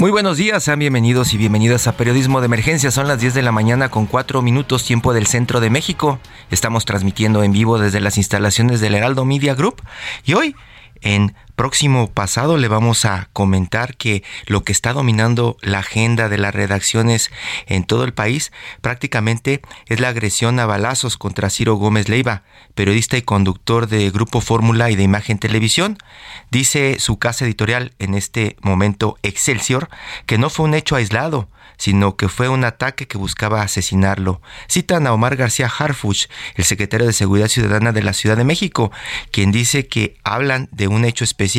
Muy buenos días, sean bienvenidos y bienvenidas a Periodismo de Emergencia. Son las 10 de la mañana con 4 minutos tiempo del centro de México. Estamos transmitiendo en vivo desde las instalaciones del Heraldo Media Group y hoy en próximo pasado le vamos a comentar que lo que está dominando la agenda de las redacciones en todo el país prácticamente es la agresión a balazos contra Ciro Gómez Leiva, periodista y conductor de Grupo Fórmula y de Imagen Televisión. Dice su casa editorial en este momento Excelsior que no fue un hecho aislado, sino que fue un ataque que buscaba asesinarlo. Citan a Omar García Harfuch, el secretario de Seguridad Ciudadana de la Ciudad de México, quien dice que hablan de un hecho específico,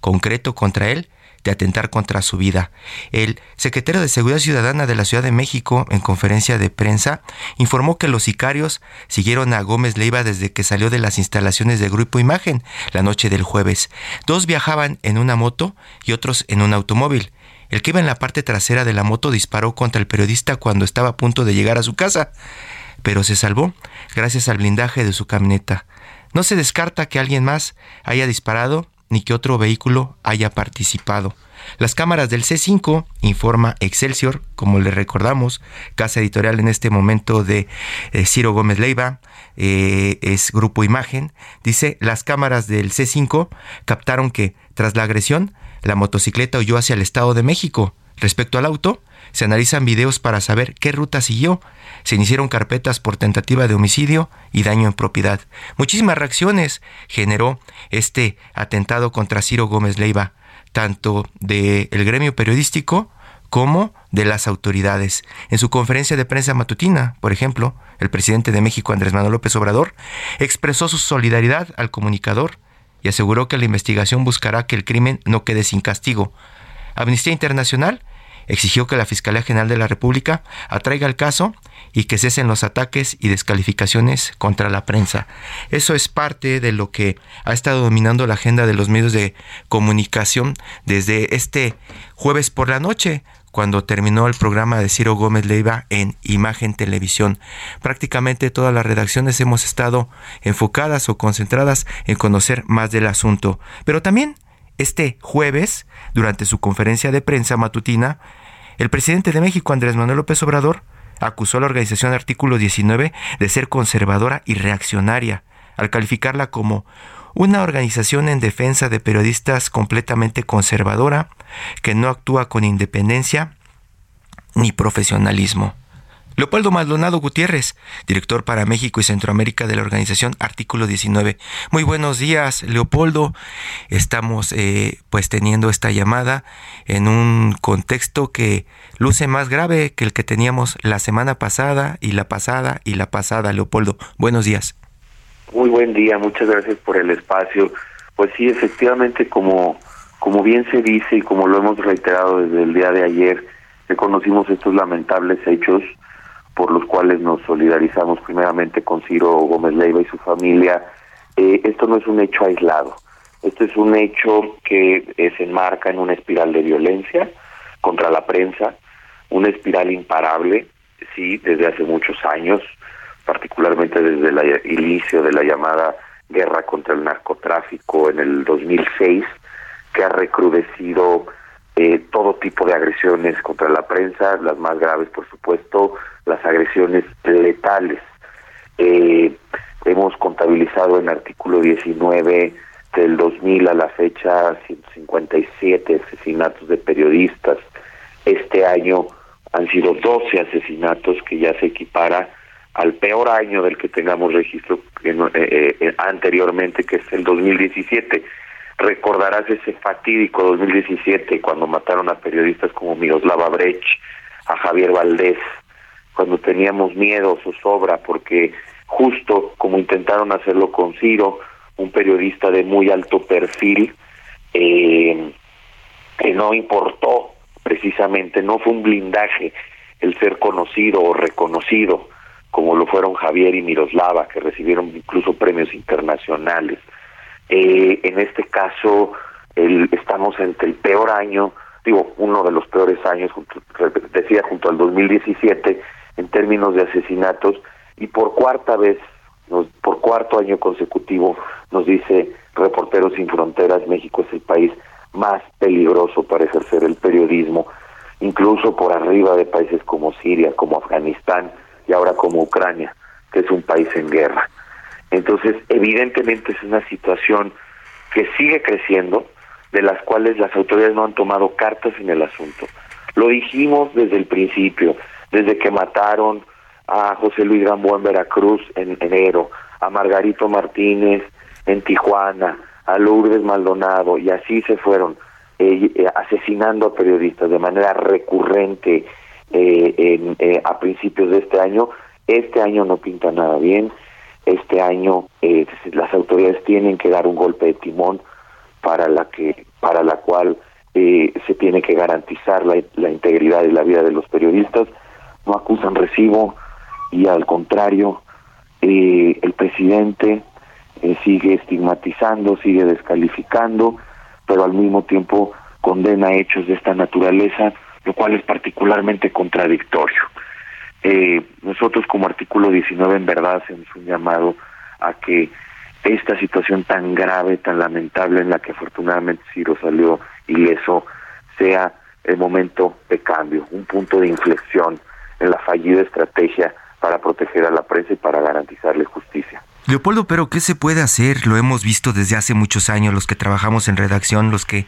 concreto contra él, de atentar contra su vida. El secretario de Seguridad Ciudadana de la Ciudad de México, en conferencia de prensa, informó que los sicarios siguieron a Gómez Leiva desde que salió de las instalaciones de Grupo Imagen la noche del jueves. Dos viajaban en una moto y otros en un automóvil. El que iba en la parte trasera de la moto disparó contra el periodista cuando estaba a punto de llegar a su casa, pero se salvó gracias al blindaje de su camioneta. No se descarta que alguien más haya disparado ni que otro vehículo haya participado. Las cámaras del C5, informa Excelsior, como le recordamos, casa editorial en este momento de eh, Ciro Gómez Leiva, eh, es Grupo Imagen, dice, las cámaras del C5 captaron que, tras la agresión, la motocicleta huyó hacia el Estado de México. Respecto al auto, se analizan videos para saber qué ruta siguió. Se iniciaron carpetas por tentativa de homicidio y daño en propiedad. Muchísimas reacciones generó este atentado contra Ciro Gómez Leiva, tanto del gremio periodístico como de las autoridades. En su conferencia de prensa matutina, por ejemplo, el presidente de México, Andrés Manuel López Obrador, expresó su solidaridad al comunicador y aseguró que la investigación buscará que el crimen no quede sin castigo. Amnistía Internacional exigió que la Fiscalía General de la República atraiga el caso y que cesen los ataques y descalificaciones contra la prensa. Eso es parte de lo que ha estado dominando la agenda de los medios de comunicación desde este jueves por la noche, cuando terminó el programa de Ciro Gómez Leiva en Imagen Televisión. Prácticamente todas las redacciones hemos estado enfocadas o concentradas en conocer más del asunto. Pero también este jueves, durante su conferencia de prensa matutina, el presidente de México, Andrés Manuel López Obrador, acusó a la organización Artículo 19 de ser conservadora y reaccionaria, al calificarla como una organización en defensa de periodistas completamente conservadora, que no actúa con independencia ni profesionalismo. Leopoldo Maldonado Gutiérrez, director para México y Centroamérica de la organización Artículo 19. Muy buenos días, Leopoldo. Estamos eh, pues teniendo esta llamada en un contexto que luce más grave que el que teníamos la semana pasada y la pasada y la pasada, Leopoldo. Buenos días. Muy buen día, muchas gracias por el espacio. Pues sí, efectivamente, como, como bien se dice y como lo hemos reiterado desde el día de ayer, reconocimos estos lamentables hechos por los cuales nos solidarizamos primeramente con Ciro Gómez Leiva y su familia. Eh, esto no es un hecho aislado, esto es un hecho que eh, se enmarca en una espiral de violencia contra la prensa, una espiral imparable, sí, desde hace muchos años, particularmente desde el inicio de la llamada guerra contra el narcotráfico en el 2006, que ha recrudecido eh, todo tipo de agresiones contra la prensa, las más graves, por supuesto, las agresiones letales. Eh, eh, realizado en artículo 19 del 2000 a la fecha 157 asesinatos de periodistas. Este año han sido 12 asesinatos que ya se equipara al peor año del que tengamos registro eh, eh, eh, anteriormente, que es el 2017. Recordarás ese fatídico 2017 cuando mataron a periodistas como Miroslava Brecht, a Javier Valdés, cuando teníamos miedo, zozobra, porque justo como intentaron hacerlo con Ciro, un periodista de muy alto perfil, que no importó precisamente, no fue un blindaje el ser conocido o reconocido, como lo fueron Javier y Miroslava, que recibieron incluso premios internacionales. Eh, en este caso, el, estamos entre el peor año, digo, uno de los peores años, decía, junto al 2017, en términos de asesinatos, y por cuarta vez, por cuarto año consecutivo, nos dice Reporteros Sin Fronteras, México es el país más peligroso para ejercer el periodismo, incluso por arriba de países como Siria, como Afganistán y ahora como Ucrania, que es un país en guerra. Entonces, evidentemente es una situación que sigue creciendo, de las cuales las autoridades no han tomado cartas en el asunto. Lo dijimos desde el principio, desde que mataron a José Luis Gamboa en Veracruz en enero, a Margarito Martínez en Tijuana, a Lourdes Maldonado, y así se fueron eh, eh, asesinando a periodistas de manera recurrente eh, a principios de este año. Este año no pinta nada bien. Este año las autoridades tienen que dar un golpe de timón para la que para la cual se tiene que garantizar la, integridad y la vida de los periodistas. No acusan recibo y al contrario, el presidente eh, sigue estigmatizando, sigue descalificando, pero al mismo tiempo condena hechos de esta naturaleza, lo cual es particularmente contradictorio. Eh, nosotros como artículo 19 en verdad hacemos un llamado a que esta situación tan grave, tan lamentable en la que afortunadamente Ciro salió ileso, sea el momento de cambio, un punto de inflexión en la fallida estrategia para proteger a la prensa y para garantizarle justicia. Leopoldo, pero ¿qué se puede hacer? Lo hemos visto desde hace muchos años, los que trabajamos en redacción, los que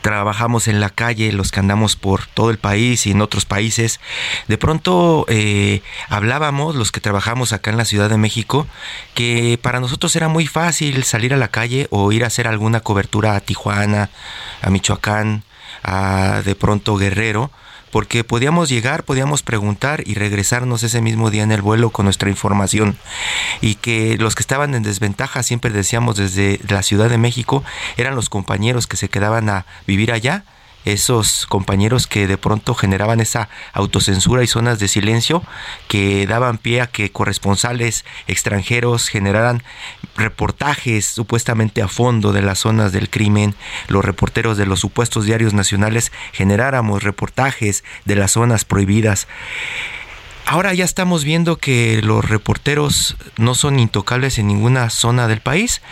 trabajamos en la calle, los que andamos por todo el país y en otros países. De pronto eh, hablábamos, los que trabajamos acá en la Ciudad de México, que para nosotros era muy fácil salir a la calle o ir a hacer alguna cobertura a Tijuana, a Michoacán, a de pronto Guerrero porque podíamos llegar, podíamos preguntar y regresarnos ese mismo día en el vuelo con nuestra información. Y que los que estaban en desventaja, siempre decíamos desde la Ciudad de México, eran los compañeros que se quedaban a vivir allá esos compañeros que de pronto generaban esa autocensura y zonas de silencio que daban pie a que corresponsales extranjeros generaran reportajes supuestamente a fondo de las zonas del crimen, los reporteros de los supuestos diarios nacionales generáramos reportajes de las zonas prohibidas. Ahora ya estamos viendo que los reporteros no son intocables en ninguna zona del país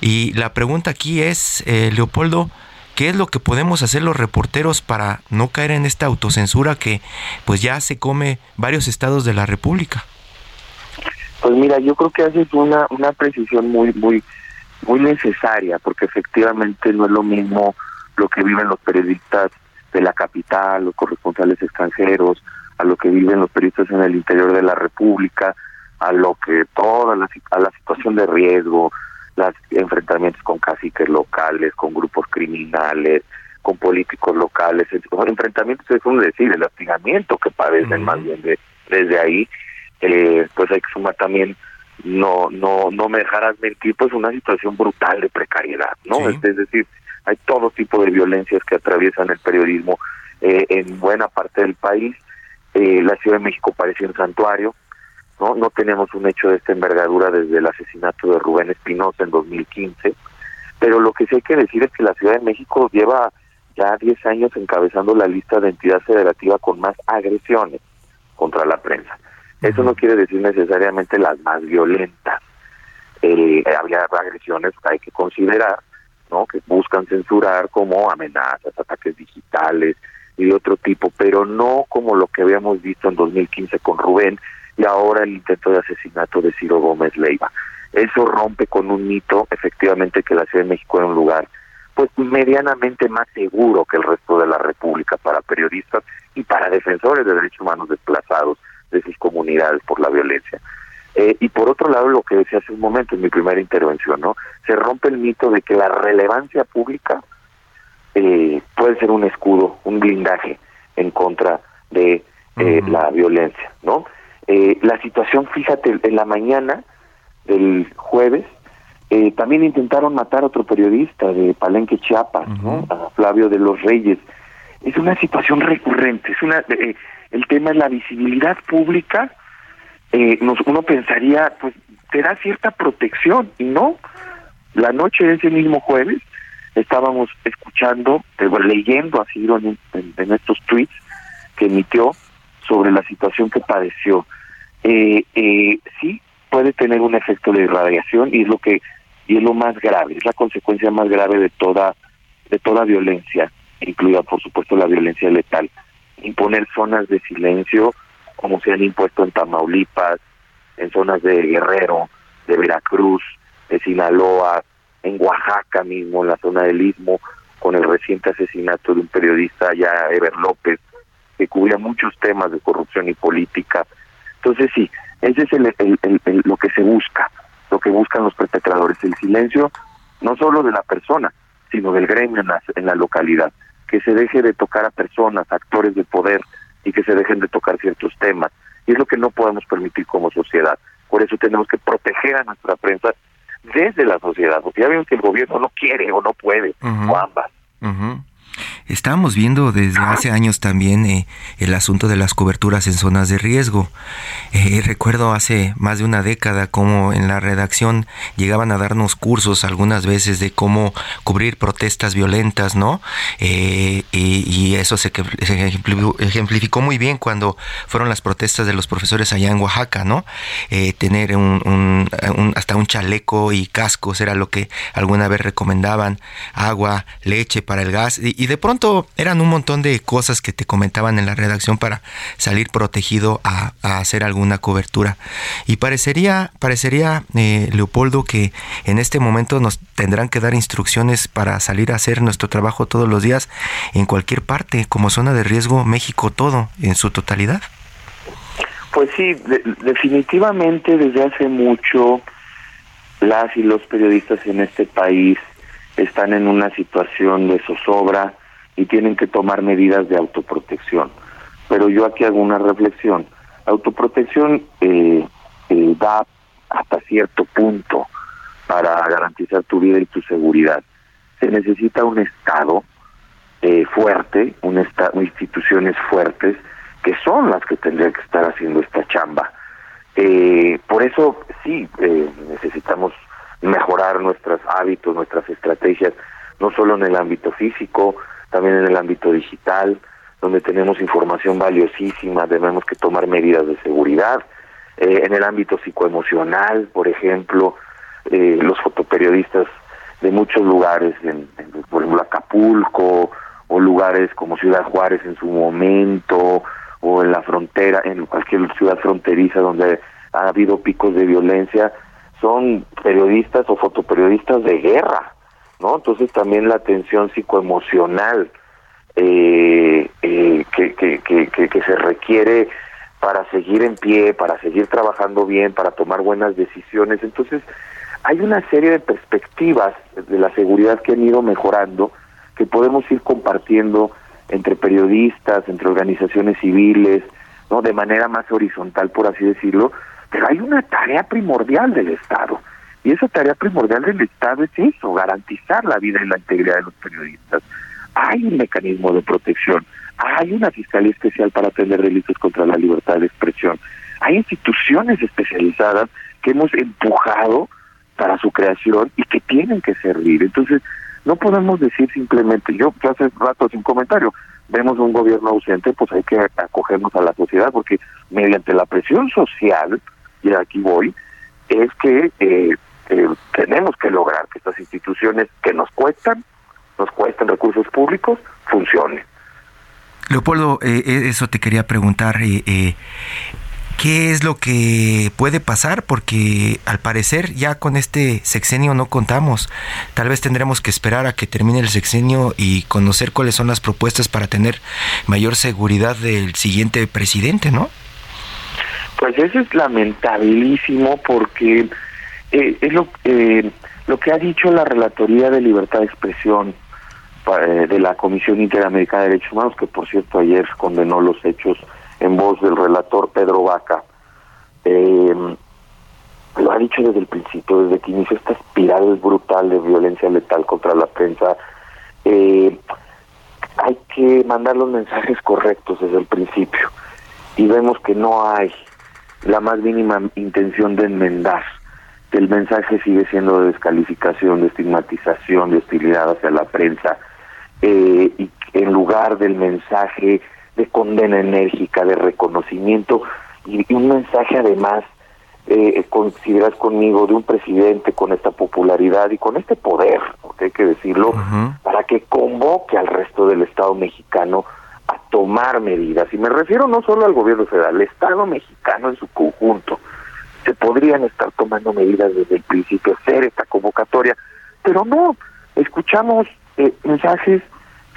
y la pregunta aquí es, eh, Leopoldo, ¿Qué es lo que podemos hacer los reporteros para no caer en esta autocensura que pues ya se come varios estados de la República? Pues mira, yo creo que haces una, una precisión muy, muy, muy necesaria, porque efectivamente no es lo mismo lo que viven los periodistas de la capital, los corresponsales extranjeros, a lo que viven los periodistas en el interior de la República, a lo que toda la, a la situación de riesgo, los enfrentamientos con caciques locales, con grupos criminales, con políticos locales, enfrentamientos es un decir, el hostigamiento que padecen más bien de, desde ahí, eh, pues hay que sumar también no no no me dejarás mentir pues una situación brutal de precariedad no es, decir hay todo tipo de violencias que atraviesan el periodismo eh, en buena parte del país eh, la Ciudad de México parece un santuario no no tenemos un hecho de esta envergadura desde el asesinato de Rubén Espinosa en 2015 pero lo que sí hay que decir es que la Ciudad de México lleva ya 10 años encabezando la lista de entidad federativa con más agresiones contra la prensa. Eso no quiere decir necesariamente las más violentas. Eh, había agresiones que hay que considerar, ¿no? Que buscan censurar como amenazas, ataques digitales y de otro tipo, pero no como lo que habíamos visto en 2015 con Rubén, y ahora el intento de asesinato de Ciro Gómez Leiva. Eso rompe con un mito, efectivamente, que la Ciudad de México era un lugar pues medianamente más seguro que el resto de la República para periodistas y para defensores de derechos humanos desplazados de sus comunidades por la violencia. Eh, y por otro lado, lo que decía hace un momento en mi primera intervención, ¿no? Se rompe el mito de que la relevancia pública eh, puede ser un escudo, un blindaje en contra de eh, la violencia, ¿no? La situación, fíjate, en la mañana del jueves, también intentaron matar a otro periodista de Palenque, Chiapas, ¿no? A Flavio de los Reyes. Es una situación recurrente, es una el tema es la visibilidad pública, eh, uno pensaría, pues te da cierta protección, y no. La noche de ese mismo jueves estábamos escuchando, eh, leyendo así en, en, estos tweets que emitió sobre la situación que padeció. Eh, eh, sí, puede tener un efecto de irradiación y es lo que y es lo más grave, es la consecuencia más grave de toda de toda violencia, incluida por supuesto la violencia letal imponer zonas de silencio como se han impuesto en Tamaulipas, en zonas de Guerrero, de Veracruz, de Sinaloa, en Oaxaca mismo, en la zona del Istmo, con el reciente asesinato de un periodista ya Ever López, que cubría muchos temas de corrupción y política. Entonces sí, ese es el, lo que se busca, lo que buscan los perpetradores, el silencio no solo de la persona, sino del gremio en la localidad que se deje de tocar a personas, actores de poder y que se dejen de tocar ciertos temas. Y es lo que no podemos permitir como sociedad. Por eso tenemos que proteger a nuestra prensa desde la sociedad, porque ya vemos que el gobierno no quiere o no puede, o ambas. Estábamos viendo desde hace años también eh, el asunto de las coberturas en zonas de riesgo. Eh, recuerdo hace más de una década cómo en la redacción llegaban a darnos cursos algunas veces de cómo cubrir protestas violentas, ¿no? Eh, y, eso se, ejemplificó muy bien cuando fueron las protestas de los profesores allá en Oaxaca, ¿no? tener un, hasta un chaleco y cascos era lo que alguna vez recomendaban, agua, leche para el gas y, y de pronto eran un montón de cosas que te comentaban en la redacción para salir protegido a, hacer alguna cobertura. Y parecería, parecería eh, Leopoldo, que en este momento nos tendrán que dar instrucciones para salir a hacer nuestro trabajo todos los días en cualquier parte, como zona de riesgo, México todo, en su totalidad. Pues sí, definitivamente desde hace mucho las y los periodistas en este país están en una situación de zozobra, y tienen que tomar medidas de autoprotección. Pero yo aquí hago una reflexión. Autoprotección eh, eh, da hasta cierto punto para garantizar tu vida y tu seguridad. Se necesita un Estado eh, fuerte, un estado, instituciones fuertes, que son las que tendrían que estar haciendo esta chamba. Eh, por eso sí necesitamos mejorar nuestros hábitos, nuestras estrategias, no solo en el ámbito físico, también en el ámbito digital, donde tenemos información valiosísima, tenemos que tomar medidas de seguridad. Eh, en el ámbito psicoemocional, por ejemplo, eh, los fotoperiodistas de muchos lugares, en, por ejemplo Acapulco, o lugares como Ciudad Juárez en su momento, o en la frontera, en cualquier ciudad fronteriza donde ha habido picos de violencia, son periodistas o fotoperiodistas de guerra, ¿no? Entonces también la atención psicoemocional eh, eh, que, se requiere para seguir en pie, para seguir trabajando bien, para tomar buenas decisiones. Entonces hay una serie de perspectivas de la seguridad que han ido mejorando, que podemos ir compartiendo entre periodistas, entre organizaciones civiles, no de manera más horizontal, por así decirlo, pero hay una tarea primordial del Estado y esa tarea primordial del Estado es eso, garantizar la vida y la integridad de los periodistas. Hay un mecanismo de protección, hay una fiscalía especial para atender delitos contra la libertad de expresión, hay instituciones especializadas que hemos empujado para su creación y que tienen que servir. Entonces, no podemos decir simplemente, yo hace rato sin comentario, vemos un gobierno ausente, pues hay que acogernos a la sociedad, porque mediante la presión social, y aquí voy, es que eh, eh, tenemos que lograr que estas instituciones que nos cuestan, nos cuestan recursos públicos, funcionen. Leopoldo, eh, eh, eso te quería preguntar. ¿Qué es lo que puede pasar? Porque al parecer ya con este sexenio no contamos. Tal vez tendremos que esperar a que termine el sexenio y conocer cuáles son las propuestas para tener mayor seguridad del siguiente presidente, ¿no? Pues eso es lamentabilísimo porque eh, es lo, eh, lo que ha dicho la Relatoría de Libertad de Expresión eh, de la Comisión Interamericana de Derechos Humanos, que por cierto ayer condenó los hechos en voz del relator Pedro Vaca. lo ha dicho desde el principio, desde que inició esta espiral brutal de violencia letal contra la prensa. hay que mandar los mensajes correctos desde el principio y vemos que no hay la más mínima intención de enmendar. El mensaje sigue siendo de descalificación, de estigmatización, de hostilidad hacia la prensa, eh, y en lugar del mensaje de condena enérgica, de reconocimiento, y, un mensaje además, eh, consideras conmigo, de un presidente con esta popularidad y con este poder, porque hay que decirlo, para que convoque al resto del Estado mexicano a tomar medidas. Y me refiero no solo al gobierno federal, al Estado mexicano en su conjunto. Se podrían estar tomando medidas desde el principio, hacer esta convocatoria, pero no, escuchamos eh, mensajes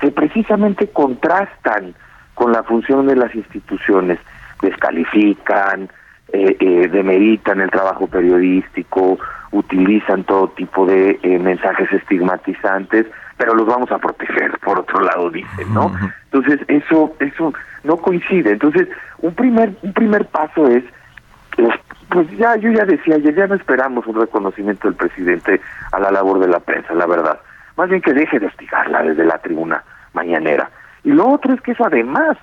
que precisamente contrastan con la función de las instituciones, descalifican, eh, eh, demeritan el trabajo periodístico, utilizan todo tipo de eh, mensajes estigmatizantes, pero los vamos a proteger, por otro lado dicen, ¿no? Entonces, eso eso no coincide. Entonces, un primer un primer paso es pues ya yo ya decía ayer ya no esperamos un reconocimiento del presidente a la labor de la prensa, la verdad. Más bien que deje de hostigarla desde la tribuna mañanera. Y lo otro es que eso además,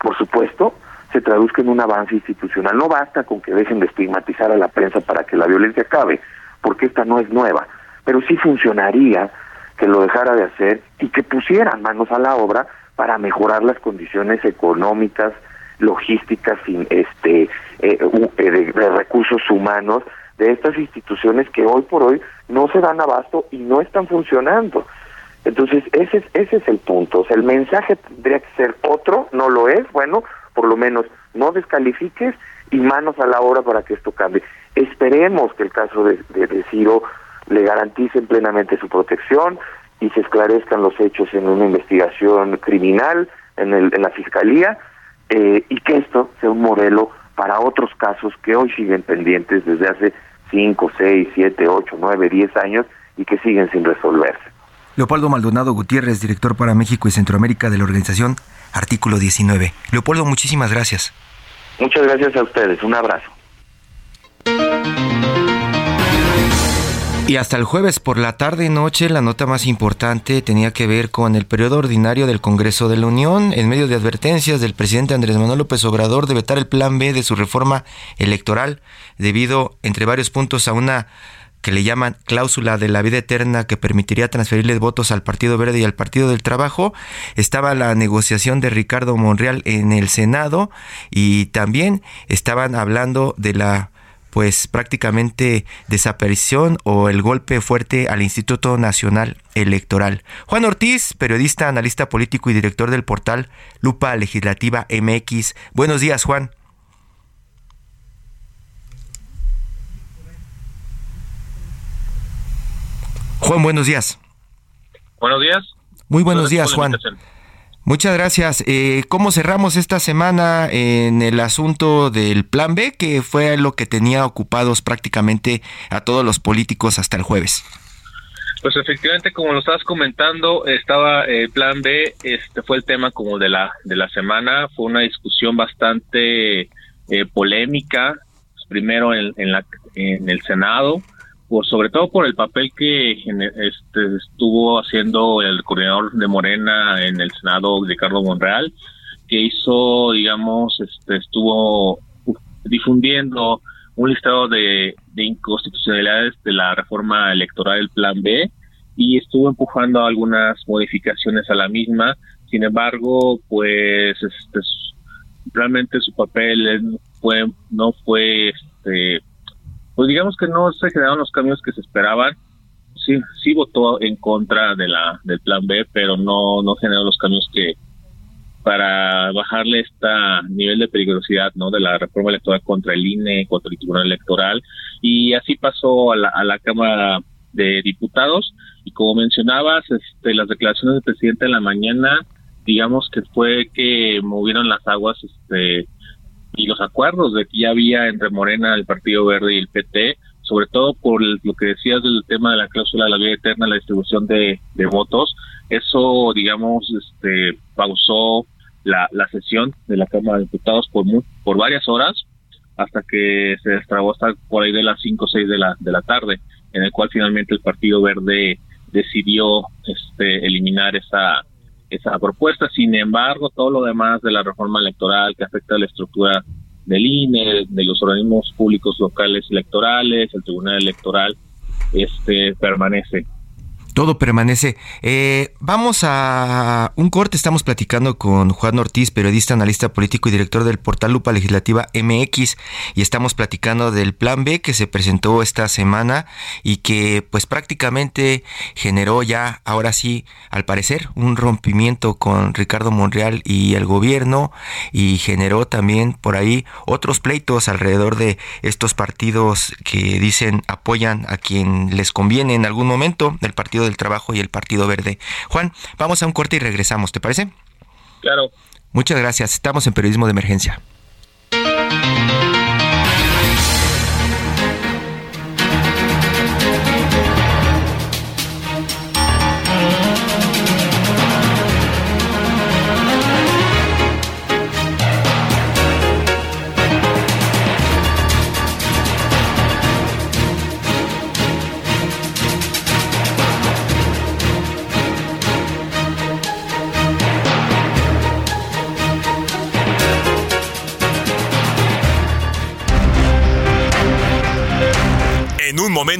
por supuesto, se traduzca en un avance institucional. No basta con que dejen de estigmatizar a la prensa para que la violencia acabe, porque esta no es nueva, pero sí funcionaría que lo dejara de hacer y que pusieran manos a la obra para mejorar las condiciones económicas, logísticas, este, eh, eh, de, de recursos humanos de estas instituciones que hoy por hoy no se dan abasto y no están funcionando. Entonces, ese es, ese es el punto. O sea, el mensaje tendría que ser otro, no lo es, bueno, por lo menos no descalifiques y manos a la obra para que esto cambie. Esperemos que el caso de, de, Ciro le garanticen plenamente su protección y se esclarezcan los hechos en una investigación criminal en, el, en la fiscalía eh, y que esto sea un modelo para otros casos que hoy siguen pendientes desde hace 5, 6, 7, 8, 9, 10 años y que siguen sin resolverse. Leopoldo Maldonado Gutiérrez, director para México y Centroamérica de la organización artículo 19. Leopoldo, muchísimas gracias. Muchas gracias a ustedes. Un abrazo. Y hasta el jueves por la tarde y noche la nota más importante tenía que ver con el periodo ordinario del Congreso de la Unión en medio de advertencias del presidente Andrés Manuel López Obrador de vetar el plan B de su reforma electoral debido, entre varios puntos, a una que le llaman cláusula de la vida eterna que permitiría transferirles votos al Partido Verde y al Partido del Trabajo. Estaba la negociación de Ricardo Monreal en el Senado y también estaban hablando de la pues prácticamente desaparición o el golpe fuerte al Instituto Nacional Electoral. Juan Ortiz, periodista, analista político y director del portal Lupa Legislativa MX. Buenos días, Juan. Juan, buenos días. Buenos días. Muy buenos días, Juan. Muchas gracias. Eh, ¿Cómo cerramos esta semana en el asunto del Plan B, que fue lo que tenía ocupados prácticamente a todos los políticos hasta el jueves? Pues efectivamente, como lo estabas comentando, estaba el Plan B, este fue el tema como de la de la semana, fue una discusión bastante eh, polémica, primero en, en, la, en el Senado, por sobre todo por el papel que este, estuvo haciendo el coordinador de Morena en el Senado, Ricardo Monreal, que hizo, digamos, este, estuvo difundiendo un listado de, de inconstitucionalidades de la reforma electoral del Plan B y estuvo empujando algunas modificaciones a la misma. Sin embargo, pues este, realmente su papel fue no fue este, pues digamos que no se generaron los cambios que se esperaban. Sí, sí votó en contra de la del plan B, pero no no generó los cambios que para bajarle este nivel de peligrosidad no de la reforma electoral contra el INE, contra el Tribunal Electoral. Y así pasó a la, a la Cámara de Diputados. Y como mencionabas, este, las declaraciones del presidente en la mañana, digamos que fue que movieron las aguas este, y los acuerdos de que ya había entre Morena, el Partido Verde y el PT, sobre todo por lo que decías del tema de la cláusula de la vida eterna, la distribución de, votos, eso, digamos, este, pausó la, la sesión de la Cámara de Diputados por, por varias horas hasta que se destrabó hasta por ahí de las 5 o 6 de la, de la tarde, en el cual finalmente el Partido Verde decidió este, eliminar esa, esa propuesta. Sin embargo, todo lo demás de la reforma electoral que afecta a la estructura del INE, de los organismos públicos locales electorales, el Tribunal Electoral, este permanece todo permanece. Eh, vamos a un corte. Estamos platicando con Juan Ortiz, periodista, analista político y director del portal Lupa Legislativa MX. Y estamos platicando del plan B que se presentó esta semana y que pues prácticamente generó ya, ahora sí, al parecer, un rompimiento con Ricardo Monreal y el gobierno y generó también por ahí otros pleitos alrededor de estos partidos que dicen apoyan a quien les conviene en algún momento, del partido del Trabajo y el Partido Verde. Juan, vamos a un corte y regresamos, ¿te parece? Claro. Muchas gracias. Estamos en Periodismo de Emergencia.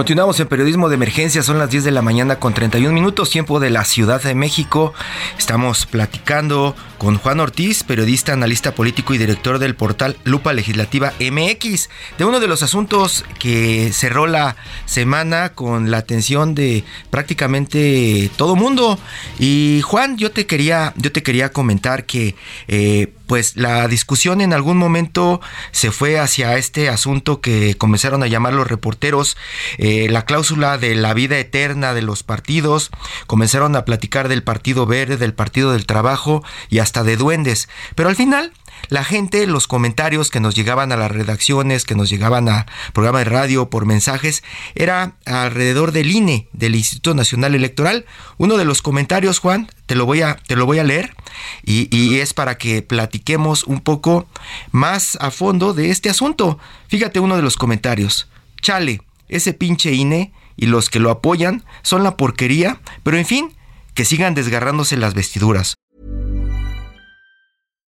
Continuamos en periodismo de emergencia, son las 10 de la mañana con 31 minutos, tiempo de la Ciudad de México. Estamos platicando con Juan Ortiz, periodista, analista político y director del portal Lupa Legislativa MX, de uno de los asuntos que cerró la semana con la atención de prácticamente todo mundo. Y Juan, yo te quería, yo te quería comentar que eh, pues la discusión en algún momento se fue hacia este asunto que comenzaron a llamar los reporteros eh, la cláusula de la vida eterna de los partidos, comenzaron a platicar del Partido Verde, del Partido del Trabajo y hasta de duendes, pero al final la gente, los comentarios que nos llegaban a las redacciones, que nos llegaban a programa de radio por mensajes, era alrededor del INE, del Instituto Nacional Electoral. Uno de los comentarios, Juan, te lo voy a, te lo voy a leer y, y es para que platiquemos un poco más a fondo de este asunto. Fíjate uno de los comentarios. Chale, ese pinche INE y los que lo apoyan son la porquería, pero en fin, que sigan desgarrándose las vestiduras.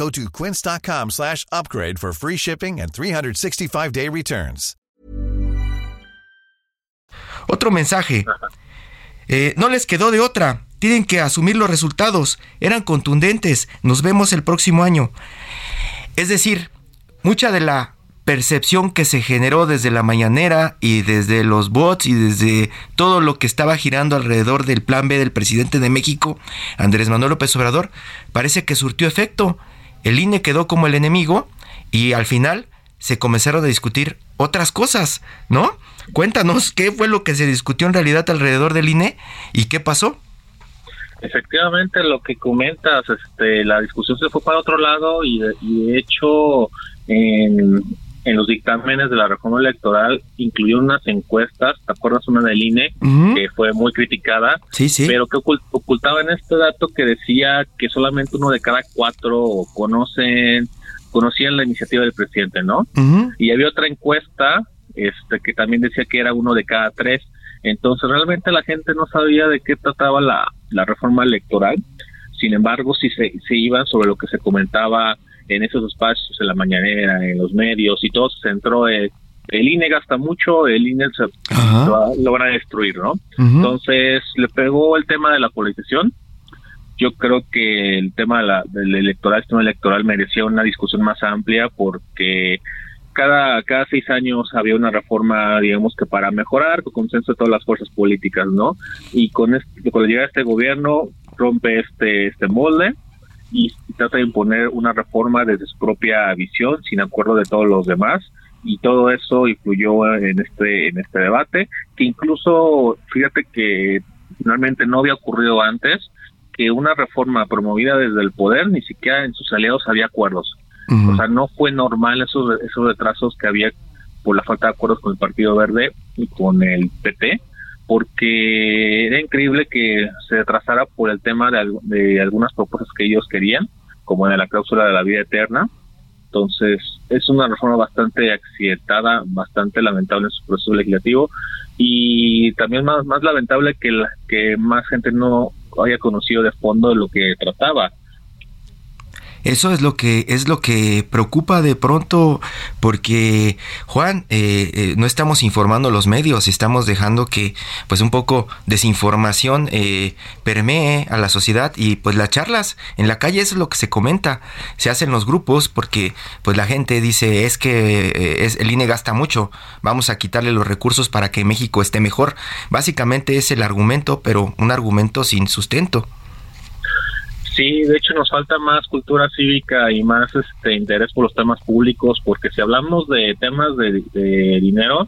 Go to quince.com/upgrade for free shipping and 365-day returns. Otro mensaje. Eh, no les quedó de otra. Tienen que asumir los resultados. Eran contundentes. Nos vemos el próximo año. Es decir, mucha de la percepción que se generó desde la mañanera y desde los bots y desde todo lo que estaba girando alrededor del plan B del presidente de México, Andrés Manuel López Obrador, parece que surtió efecto. El INE quedó como el enemigo y al final se comenzaron a discutir otras cosas, ¿no? Cuéntanos qué fue lo que se discutió en realidad alrededor del INE y qué pasó. Efectivamente, lo que comentas, este, la discusión se fue para otro lado y de, hecho en, los dictámenes de la reforma electoral incluyó unas encuestas, ¿te acuerdas una del INE que fue muy criticada? Sí, sí. Pero que ocultaba en este dato que decía que solamente uno de cada cuatro conocen conocían la iniciativa del presidente, ¿no? Y había otra encuesta este que también decía que era uno de cada tres. Entonces realmente la gente no sabía de qué trataba la, la reforma electoral. Sin embargo, si se, se iban sobre lo que se comentaba en esos espacios, en la mañanera, en los medios, y todo se centró en el INE gasta mucho, el INE se, lo van a destruir, ¿no? Entonces le pegó el tema de la politización. Yo creo que el tema de la, del electoral, el sistema electoral merecía una discusión más amplia porque cada, cada seis años había una reforma, digamos que para mejorar, con consenso de todas las fuerzas políticas, ¿no? Y con este, cuando llega este gobierno, rompe este, este molde y trata de imponer una reforma desde su propia visión, sin acuerdo de todos los demás, y todo eso influyó en este, en este debate, que incluso, fíjate que finalmente no había ocurrido antes, que una reforma promovida desde el poder, ni siquiera en sus aliados había acuerdos. O sea, no fue normal esos, esos retrasos que había por la falta de acuerdos con el Partido Verde y con el PT, porque era increíble que se retrasara por el tema de, algunas propuestas que ellos querían, como de la cláusula de la vida eterna. Entonces, es una reforma bastante accidentada, bastante lamentable en su proceso legislativo y también más, más lamentable que, la, que más gente no haya conocido de fondo lo que trataba. Eso es lo que es lo que preocupa de pronto porque Juan eh, eh, no estamos informando los medios, estamos dejando que pues un poco desinformación eh, permee a la sociedad y pues las charlas en la calle es lo que se comenta, se hacen los grupos porque pues la gente dice es que es, el INE gasta mucho, vamos a quitarle los recursos para que México esté mejor. Básicamente es el argumento, pero un argumento sin sustento. Sí, de hecho nos falta más cultura cívica y más este interés por los temas públicos, porque si hablamos de temas de, dinero,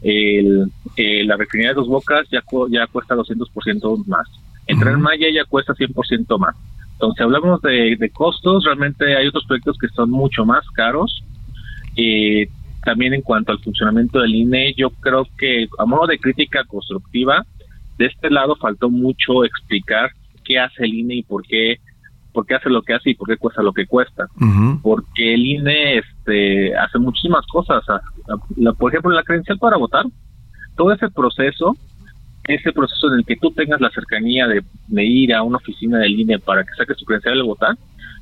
el, eh, la refinería de Dos Bocas ya, ya cuesta 200% más. Entrar en Maya ya cuesta 100% más. Entonces, si hablamos de, costos, realmente hay otros proyectos que son mucho más caros. Eh, también en cuanto al funcionamiento del INE, yo creo que a modo de crítica constructiva, de este lado faltó mucho explicar qué hace el INE y por qué, por qué hace lo que hace y por qué cuesta lo que cuesta. Porque el INE este, hace muchísimas cosas. por ejemplo, la credencial para votar, todo ese proceso, ese proceso en el que tú tengas la cercanía de, ir a una oficina del INE para que saques tu credencial de votar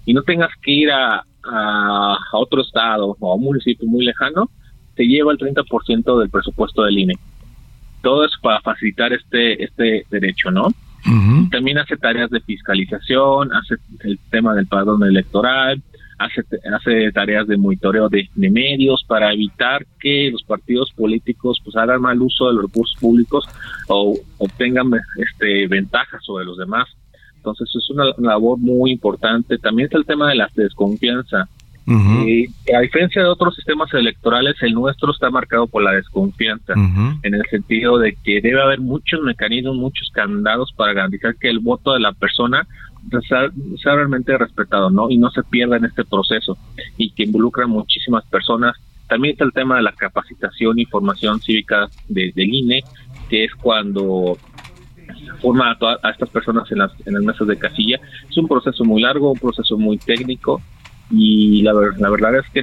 y no tengas que ir a, a, otro estado o a un municipio muy lejano, te lleva el 30% del presupuesto del INE. Todo es para facilitar este, este derecho, ¿no? También hace tareas de fiscalización, hace el tema del padrón electoral, hace, hace tareas de monitoreo de, medios para evitar que los partidos políticos pues hagan mal uso de los recursos públicos o obtengan este ventajas sobre los demás. Entonces es una labor muy importante. También está el tema de la desconfianza. Eh, a diferencia de otros sistemas electorales, el nuestro está marcado por la desconfianza, en el sentido de que debe haber muchos mecanismos, muchos candados para garantizar que el voto de la persona sea, realmente respetado, ¿no? Y no se pierda en este proceso y que involucra a muchísimas personas. También está el tema de la capacitación y formación cívica del INE, que es cuando forma a, a estas personas en las, en las mesas de casilla. Es un proceso muy largo, un proceso muy técnico, y la, la verdad es que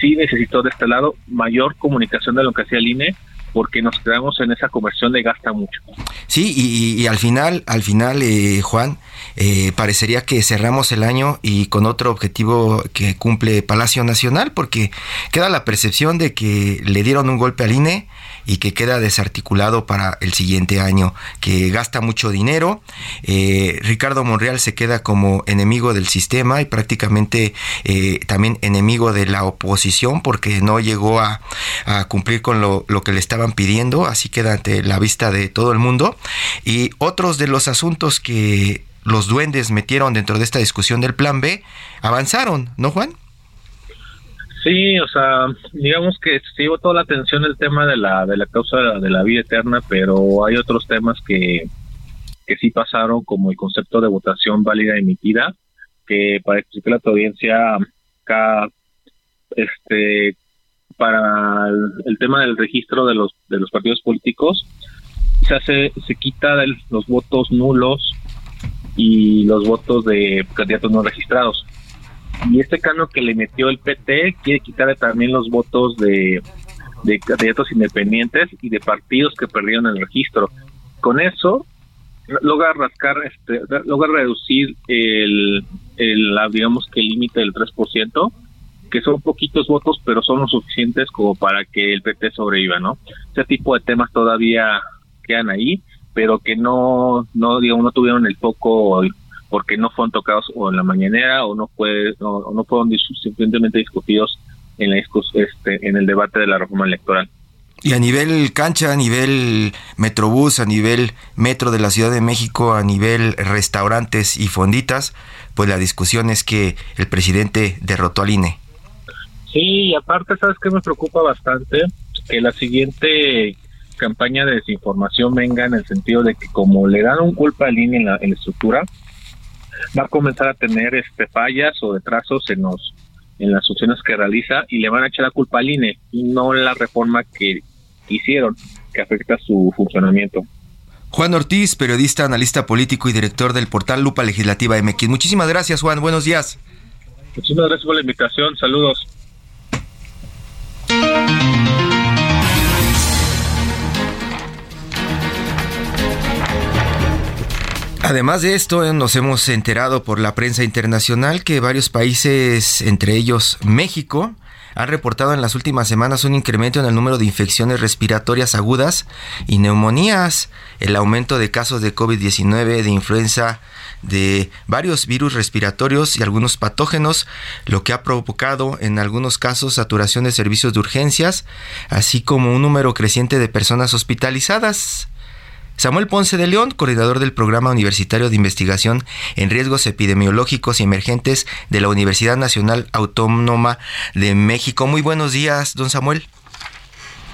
sí necesitó de este lado mayor comunicación de lo que hacía el INE porque nos quedamos en esa conversión de gasta mucho. Sí, y, al final, al final, eh, Juan, eh, parecería que cerramos el año y con otro objetivo que cumple Palacio Nacional, porque queda la percepción de que le dieron un golpe al INE y que queda desarticulado para el siguiente año, que gasta mucho dinero. Eh, Ricardo Monreal se queda como enemigo del sistema y prácticamente eh, también enemigo de la oposición porque no llegó a, cumplir con lo, que le pidiendo, así queda ante la vista de todo el mundo. Y otros de los asuntos que los duendes metieron dentro de esta discusión del plan B avanzaron, ¿no, Juan? Sí, o sea, digamos que se toda la atención el tema de la, de la causa de la vida eterna, pero hay otros temas que, que sí pasaron, como el concepto de votación válida emitida, que para explicar a tu audiencia, acá, este, para el, tema del registro de los, de los partidos políticos, se hace, se quita los votos nulos y los votos de candidatos no registrados y este cano que le metió el PT quiere quitarle también los votos de, de candidatos independientes y de partidos que perdieron el registro. Con eso logra rascar, este, logra reducir el, el digamos que el límite del 3%, que son poquitos votos, pero son lo suficientes como para que el PT sobreviva, ¿no? Ese tipo de temas todavía quedan ahí, pero que no, no digamos, no tuvieron el foco porque no fueron tocados o en la mañanera o no o no fueron suficientemente discutidos en la este en el debate de la reforma electoral. Y a nivel cancha, a nivel metrobús, a nivel metro de la Ciudad de México, a nivel restaurantes y fonditas, pues la discusión es que el presidente derrotó al INE. Sí, y aparte, ¿sabes qué me preocupa bastante? Que la siguiente campaña de desinformación venga en el sentido de que como le dan un culpa al INE en la, en la estructura, va a comenzar a tener este fallas o retrasos en los en las funciones que realiza y le van a echar la culpa al INE y no la reforma que hicieron que afecta su funcionamiento. Juan Ortiz, periodista, analista político y director del portal Lupa Legislativa MX. Muchísimas gracias, Juan. Buenos días. Muchísimas gracias por la invitación. Saludos. Además de esto, eh, nos hemos enterado por la prensa internacional que varios países, entre ellos México, han reportado en las últimas semanas un incremento en el número de infecciones respiratorias agudas y neumonías, el aumento de casos de COVID-19, de influenza, de varios virus respiratorios y algunos patógenos, lo que ha provocado en algunos casos saturación de servicios de urgencias, así como un número creciente de personas hospitalizadas. Samuel Ponce de León, coordinador del Programa Universitario de Investigación en Riesgos Epidemiológicos y Emergentes de la Universidad Nacional Autónoma de México. Muy buenos días, don Samuel.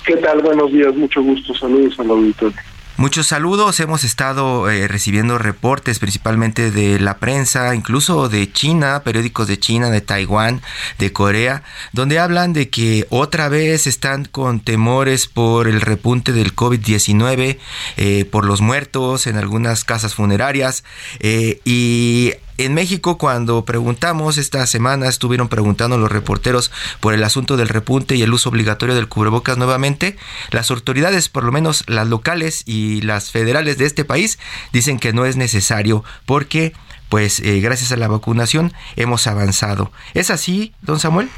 ¿Qué tal? Buenos días, mucho gusto. Saludos al auditorio. Muchos saludos, hemos estado eh, recibiendo reportes principalmente de la prensa, incluso de China, periódicos de China, de Taiwán, de Corea, donde hablan de que otra vez están con temores por el repunte del COVID-19, eh, por los muertos en algunas casas funerarias eh, y en México, cuando preguntamos esta semana, estuvieron preguntando los reporteros por el asunto del repunte y el uso obligatorio del cubrebocas nuevamente. Las autoridades, por lo menos las locales y las federales de este país, dicen que no es necesario porque, pues, eh, gracias a la vacunación hemos avanzado. ¿Es así, don Samuel?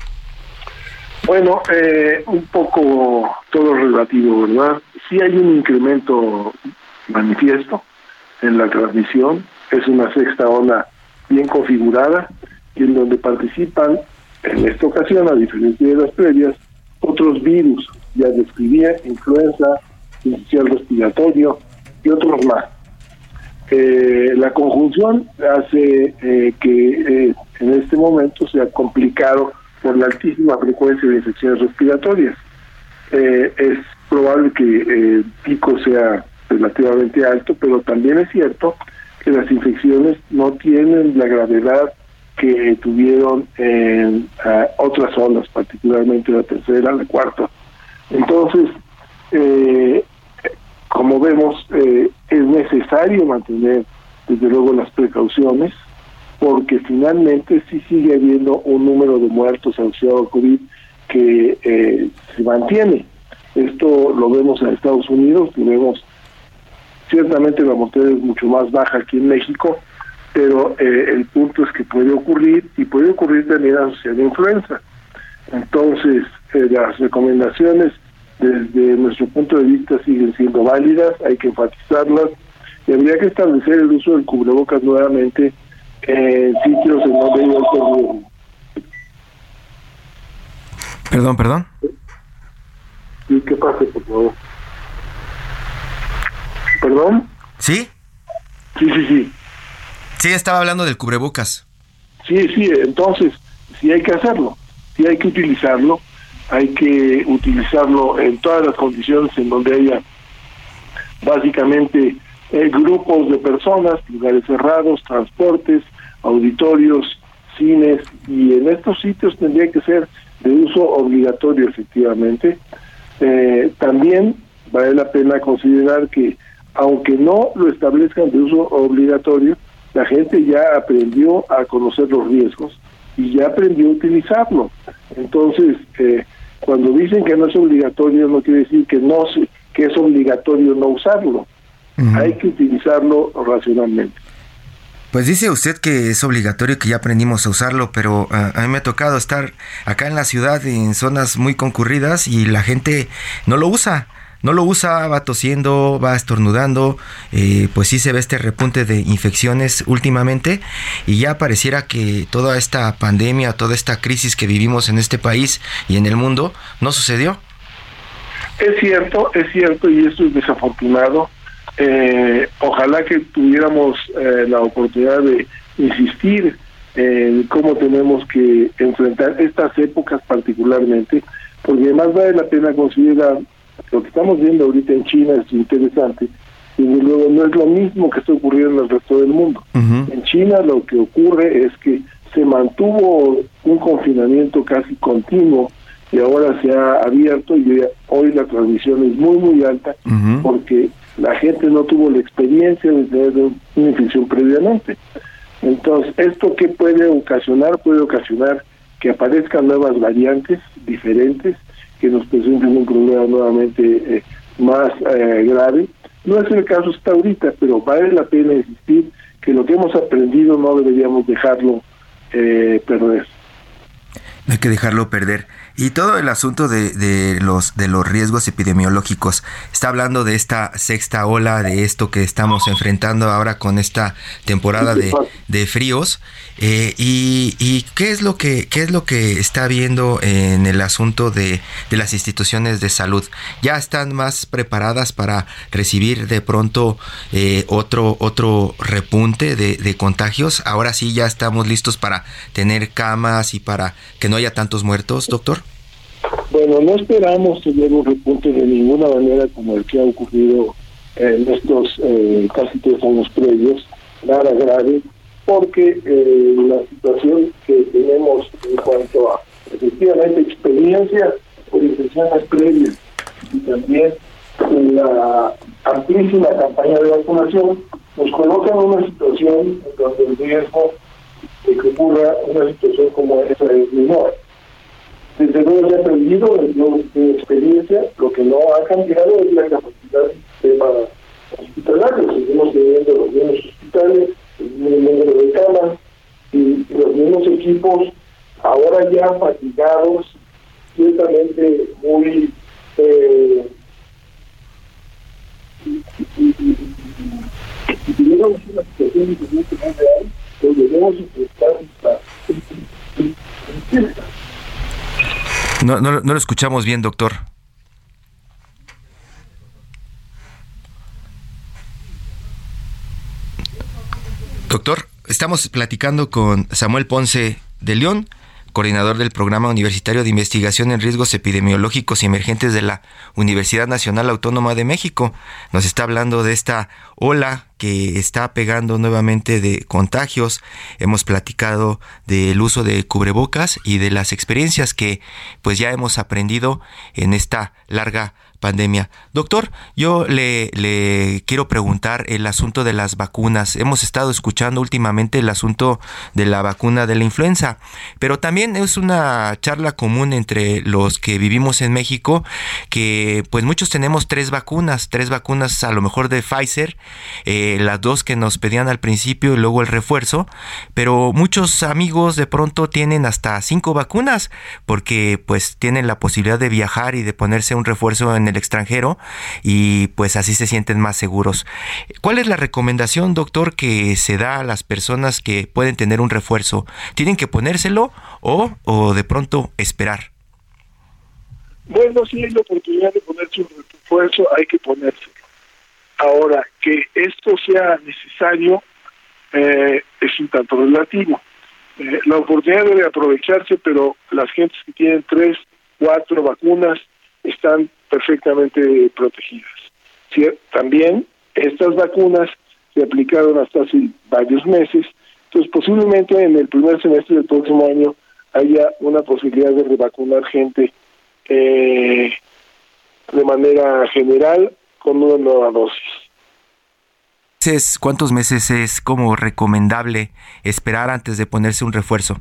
Bueno, eh, un poco todo relativo, ¿verdad? Sí hay un incremento manifiesto en la transmisión, es una sexta ola bien configurada y en donde participan en esta ocasión, a diferencia de las previas, otros virus, ya describía, influenza, inicial respiratorio y otros más. Eh, la conjunción hace eh, que eh, en este momento sea complicado por la altísima frecuencia de infecciones respiratorias. es probable que el pico sea relativamente alto, pero también es cierto que las infecciones no tienen la gravedad que tuvieron en otras olas, particularmente la tercera, la cuarta. Entonces, eh, como vemos, eh, es necesario mantener desde luego las precauciones, porque finalmente sí sigue habiendo un número de muertos asociados al COVID que eh, se mantiene. Esto lo vemos en Estados Unidos, vemos ciertamente la mortalidad es mucho más baja aquí en México, pero eh, el punto es que puede ocurrir y puede ocurrir también asociado a influenza. Entonces, eh, las recomendaciones desde nuestro punto de vista siguen siendo válidas, hay que enfatizarlas y habría que establecer el uso del cubrebocas nuevamente en sitios en donde hay alto Perdón, perdón. Sí, ¿qué pasa, por favor? ¿Perdón? ¿Sí? Sí, sí, sí. Sí, estaba hablando del cubrebocas. Sí, sí, entonces, sí hay que hacerlo, sí hay que utilizarlo, hay que utilizarlo en todas las condiciones en donde haya básicamente eh, grupos de personas, lugares cerrados, transportes, auditorios, cines, y en estos sitios tendría que ser de uso obligatorio efectivamente. Eh, también vale la pena considerar que aunque no lo establezcan de uso obligatorio, la gente ya aprendió a conocer los riesgos y ya aprendió a utilizarlo. Entonces, eh, cuando dicen que no es obligatorio, no quiere decir que no que es obligatorio no usarlo. Hay que utilizarlo racionalmente. Pues dice usted que es obligatorio que ya aprendimos a usarlo, pero ah, a mí me ha tocado estar acá en la ciudad en zonas muy concurridas y la gente no lo usa. No lo usa, va tosiendo, va estornudando, eh, pues sí se ve este repunte de infecciones últimamente y ya pareciera que toda esta pandemia, toda esta crisis que vivimos en este país y en el mundo no sucedió. Es cierto, es cierto y esto es desafortunado eh, ojalá que tuviéramos eh, la oportunidad de insistir en cómo tenemos que enfrentar estas épocas particularmente, porque además vale la pena considerar lo que estamos viendo ahorita en China es interesante, y luego no es lo mismo que está ocurriendo en el resto del mundo. En China lo que ocurre es que se mantuvo un confinamiento casi continuo y ahora se ha abierto y hoy la transmisión es muy muy alta porque la gente no tuvo la experiencia de tener una infección previamente. Entonces, ¿esto qué puede ocasionar? Puede ocasionar que aparezcan nuevas variantes diferentes que nos presenten un problema nuevamente eh, más eh, grave. No es el caso hasta ahorita, pero vale la pena insistir que lo que hemos aprendido no deberíamos dejarlo eh, perder. No hay que dejarlo perder. Y todo el asunto de, los, de los riesgos epidemiológicos, está hablando de esta sexta ola, de esto que estamos enfrentando ahora con esta temporada de, fríos. Eh, y, qué es lo que qué es lo que está viendo en el asunto de, las instituciones de salud? ¿Ya están más preparadas para recibir de pronto eh, otro, otro repunte de, de contagios? Ahora sí ya estamos listos para tener camas y para que no haya tantos muertos, doctor. Bueno, no esperamos tener un repunte de ninguna manera como el que ha ocurrido en estos eh, casi tres años previos, nada grave, porque eh, la situación que tenemos en cuanto a efectivamente experiencia por infecciones previas y también la amplísima campaña de vacunación nos coloca en una situación en donde el riesgo de que ocurra una situación como esa es menor. Desde luego ha aprendido de experiencia, lo que no ha cambiado es la capacidad del sistema hospitalario. Seguimos teniendo los mismos hospitales, el mismo número de camas y los mismos equipos, ahora ya fatigados, ciertamente muy eh, si tuviéramos una situación diferente más real, podríamos enfrentar esta no, no, no lo escuchamos bien, doctor. Doctor, estamos platicando con Samuel Ponce de León, coordinador del Programa Universitario de Investigación en Riesgos Epidemiológicos y Emergentes de la Universidad Nacional Autónoma de México. Nos está hablando de esta ola que está pegando nuevamente de contagios. Hemos platicado del uso de cubrebocas y de las experiencias que pues ya hemos aprendido en esta larga pandemia. Doctor, yo le, le quiero preguntar el asunto de las vacunas. Hemos estado escuchando últimamente el asunto de la vacuna de la influenza, pero también es una charla común entre los que vivimos en México que pues muchos tenemos tres vacunas, tres vacunas a lo mejor de Pfizer, eh, las dos que nos pedían al principio y luego el refuerzo, pero muchos amigos de pronto tienen hasta cinco vacunas porque pues tienen la posibilidad de viajar y de ponerse un refuerzo en el extranjero y pues así se sienten más seguros. ¿Cuál es la recomendación, doctor, que se da a las personas que pueden tener un refuerzo? ¿Tienen que ponérselo o, o de pronto esperar? Bueno, si hay la oportunidad de ponerse un refuerzo, hay que ponérselo. Ahora, que esto sea necesario eh, es un tanto relativo. Eh, la oportunidad debe aprovecharse, pero las gentes que tienen tres, cuatro vacunas están perfectamente protegidas. También estas vacunas se aplicaron hasta hace varios meses, entonces posiblemente en el primer semestre del próximo año haya una posibilidad de revacunar gente eh, de manera general con una nueva dosis. ¿Cuántos meses es como recomendable esperar antes de ponerse un refuerzo?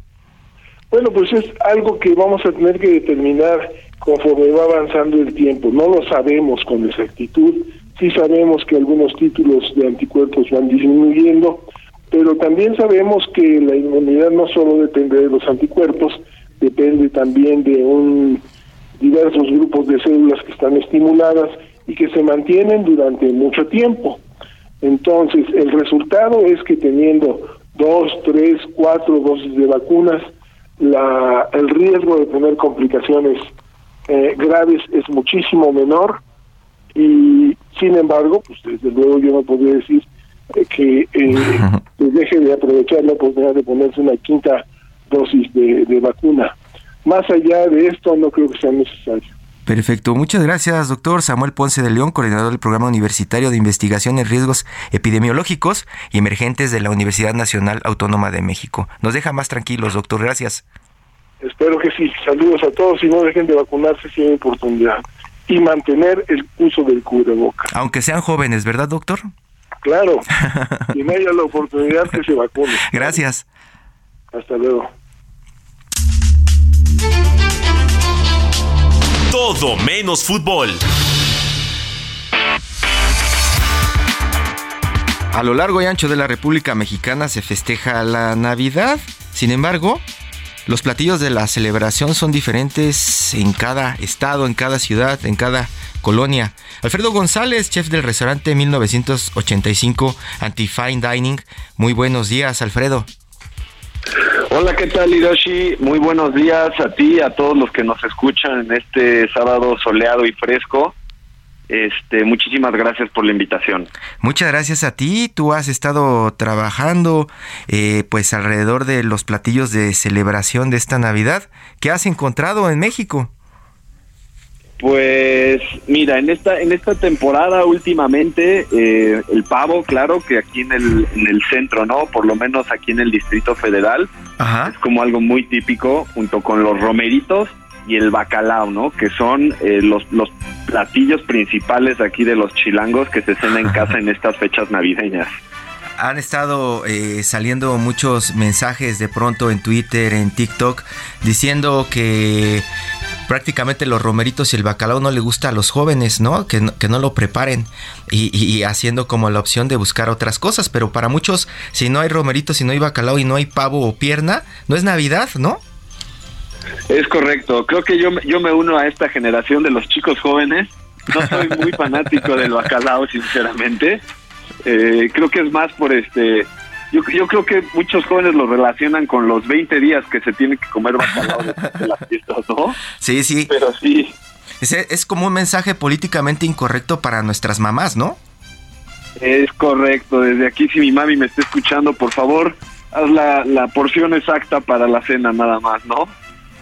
Bueno, pues es algo que vamos a tener que determinar conforme va avanzando el tiempo. No lo sabemos con exactitud, sí sabemos que algunos títulos de anticuerpos van disminuyendo, pero también sabemos que la inmunidad no solo depende de los anticuerpos, depende también de un diversos grupos de células que están estimuladas y que se mantienen durante mucho tiempo. Entonces, el resultado es que teniendo dos, tres, cuatro dosis de vacunas, la, el riesgo de tener complicaciones eh, graves es muchísimo menor y sin embargo, pues desde luego yo no podría decir eh, que eh, deje de aprovechar la oportunidad de ponerse una quinta dosis de, de vacuna. Más allá de esto no creo que sea necesario. Perfecto, muchas gracias, doctor Samuel Ponce de León, coordinador del Programa Universitario de Investigación en Riesgos Epidemiológicos y Emergentes de la Universidad Nacional Autónoma de México. Nos deja más tranquilos, doctor, gracias. Espero que sí. Saludos a todos y no dejen de vacunarse si hay oportunidad. Y mantener el uso del cubreboca. Aunque sean jóvenes, ¿verdad, doctor? Claro. y no haya la oportunidad que se vacune. Gracias. Hasta luego. Todo menos fútbol. A lo largo y ancho de la República Mexicana se festeja la Navidad. Sin embargo, los platillos de la celebración son diferentes en cada estado, en cada ciudad, en cada colonia. Alfredo González, chef del restaurante 1985 Anti-Fine Dining. Muy buenos días, Alfredo. Hola, ¿qué tal Hiroshi? Muy buenos días a ti, a todos los que nos escuchan en este sábado soleado y fresco. Este, muchísimas gracias por la invitación. Muchas gracias a ti. Tú has estado trabajando, eh, pues alrededor de los platillos de celebración de esta Navidad. ¿Qué has encontrado en México? Pues mira, en esta en esta temporada últimamente eh, el pavo, claro que aquí en el, en el centro, no, por lo menos aquí en el Distrito Federal, es como algo muy típico junto con los romeritos y el bacalao, ¿no? Que son eh, los los platillos principales aquí de los chilangos que se cena en casa en estas fechas navideñas han estado eh, saliendo muchos mensajes de pronto en Twitter, en TikTok, diciendo que prácticamente los romeritos y el bacalao no le gusta a los jóvenes, ¿no? Que, no, que no lo preparen y, haciendo como la opción de buscar otras cosas, pero para muchos, si no hay romeritos, si no hay bacalao y no hay pavo o pierna, no es Navidad, ¿no? Es correcto, creo que yo, yo me uno a esta generación de los chicos jóvenes, no soy muy fanático del bacalao, sinceramente, eh, creo que es más por este yo, yo creo que muchos jóvenes lo relacionan con los 20 días que se tiene que comer bacalao de, las fiestas, ¿no? Sí, sí. Pero sí. Es, es como un mensaje políticamente incorrecto para nuestras mamás, ¿no? Es correcto. Desde aquí, si mi mami me está escuchando, por favor, haz la, la porción exacta para la cena nada más, ¿no?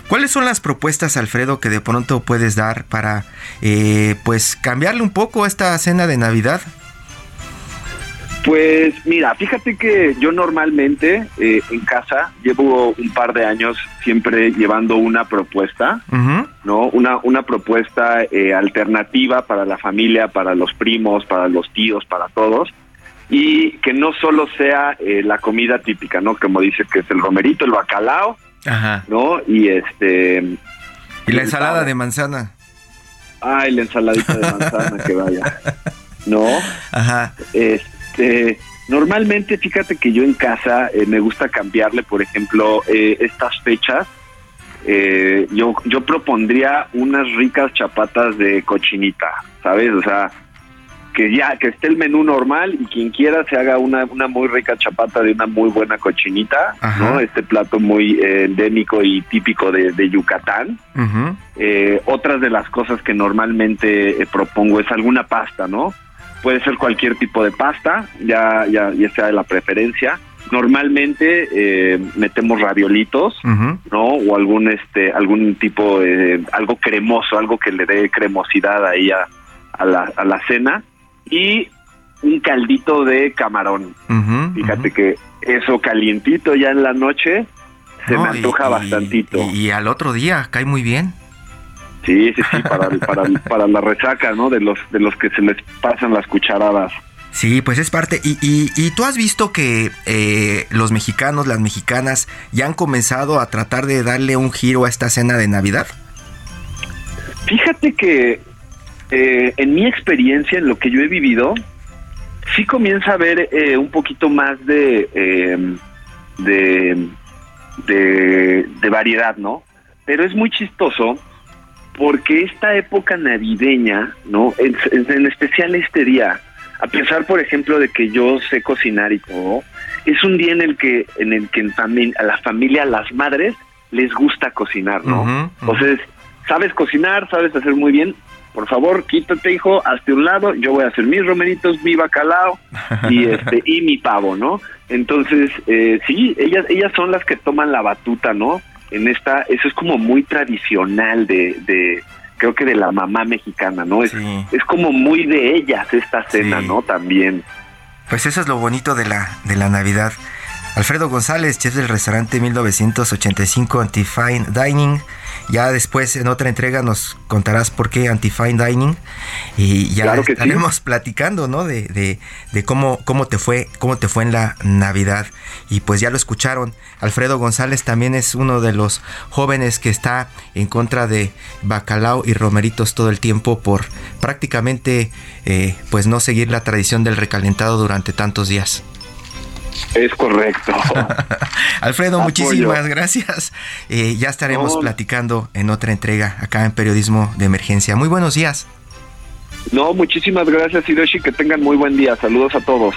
¿Cuáles son las propuestas, Alfredo, que de pronto puedes dar para, eh, pues, cambiarle un poco esta cena de Navidad? Pues mira, fíjate que yo normalmente eh, en casa llevo un par de años siempre llevando una propuesta ¿no? Una, una propuesta eh, alternativa para la familia, para los primos, para los tíos, para todos, y que no solo sea eh, la comida típica, ¿no? Como dice que es el romerito, el bacalao, ¿no? Y este... Y la ensalada de manzana. Ay, la ensaladita de manzana, que vaya. ¿No? Ajá. Este, normalmente, fíjate que yo en casa eh, me gusta cambiarle, por ejemplo, estas fechas eh, yo, yo propondría unas ricas chapatas de cochinita, ¿sabes? O sea, que ya, que esté el menú normal y quien quiera se haga una, una muy rica chapata de una muy buena cochinita, ¿no? Este plato muy eh, endémico y típico de, Yucatán. eh, otras de las cosas que normalmente eh, propongo es alguna pasta, ¿no? Puede ser cualquier tipo de pasta, ya, ya, ya sea de la preferencia normalmente eh, metemos raviolitos, ¿no? O algún este algún tipo de algo cremoso, algo que le dé cremosidad ahí a, a, la, a la cena y un caldito de camarón. Fíjate que eso calientito ya en la noche se me antoja bastantito. Y, al otro día cae muy bien. Sí, sí, sí, para, para, para la resaca, ¿no? De los, de los que se les pasan las cucharadas. Sí, pues es parte. Y, y, tú has visto que eh, los mexicanos, las mexicanas, ya han comenzado a tratar de darle un giro a esta cena de Navidad. Fíjate que eh, en mi experiencia, en lo que yo he vivido, sí comienza a haber eh, un poquito más de, em, de, de, variedad, ¿no? Pero es muy chistoso porque esta época navideña, ¿no? en especial este día, a pesar, por ejemplo, de que yo sé cocinar y todo, es un día en el que, en el que a la familia, a las madres, les gusta cocinar, ¿no? Entonces, sabes cocinar, sabes hacer muy bien, por favor, quítate, hijo, hazte un lado, yo voy a hacer mis romeritos, mi bacalao y este y mi pavo, ¿no? Entonces, eh, sí, ellas ellas son las que toman la batuta, ¿no? En esta, eso es como muy tradicional de, de creo que de la mamá mexicana, ¿no? Es, es como muy de ellas esta cena, ¿no? También. Pues eso es lo bonito de la, de la Navidad. Alfredo González, chef del restaurante 1985 Antifine Dining, ya después en otra entrega nos contarás por qué Antifine Dining y ya estaremos platicando, ¿no? De, de, cómo, cómo te fue, cómo te fue en la Navidad. Y pues ya lo escucharon. Alfredo González también es uno de los jóvenes que está en contra de bacalao y romeritos todo el tiempo por prácticamente eh, pues no seguir la tradición del recalentado durante tantos días. Es correcto. Alfredo, muchísimas gracias. Eh, ya estaremos platicando en otra entrega acá en Periodismo de Emergencia. Muy buenos días. No, muchísimas gracias Hiroshi, que tengan muy buen día. Saludos a todos.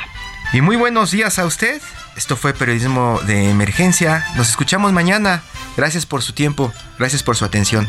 Y muy buenos días a usted. Esto fue Periodismo de Emergencia. Nos escuchamos mañana. Gracias por su tiempo. Gracias por su atención.